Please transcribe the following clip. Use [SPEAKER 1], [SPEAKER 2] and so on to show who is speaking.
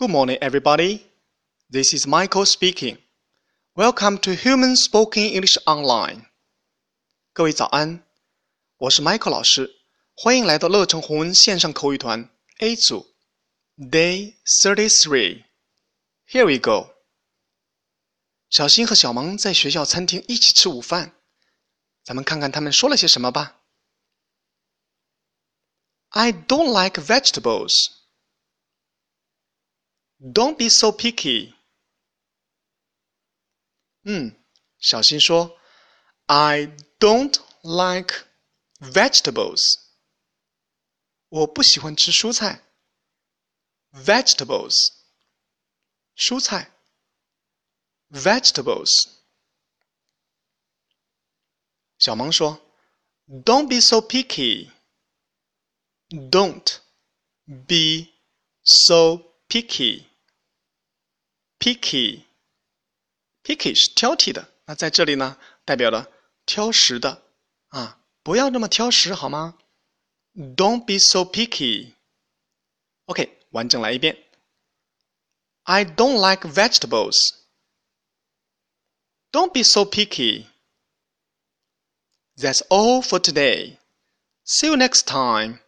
[SPEAKER 1] Good morning, everybody. This is Michael speaking. Welcome to Human Spoken English Online. 各位早安，我是 Michael 老师，欢迎来到乐成红文线上口语团 A 组 Day Thirty Three. Here we go. 小新和小萌在学校餐厅一起吃午饭，咱们看看他们说了些什么吧。I don't like vegetables. Don't be so picky. 嗯，小新说，I don't like vegetables. 我不喜欢吃蔬菜。Vegetables，蔬菜。Vegetables。小萌说，Don't be so picky. Don't be so picky. Picky, picky 是挑剔的，那在这里呢，代表了挑食的啊，不要那么挑食好吗？Don't be so picky. OK，完整来一遍。I don't like vegetables. Don't be so picky. That's all for today. See you next time.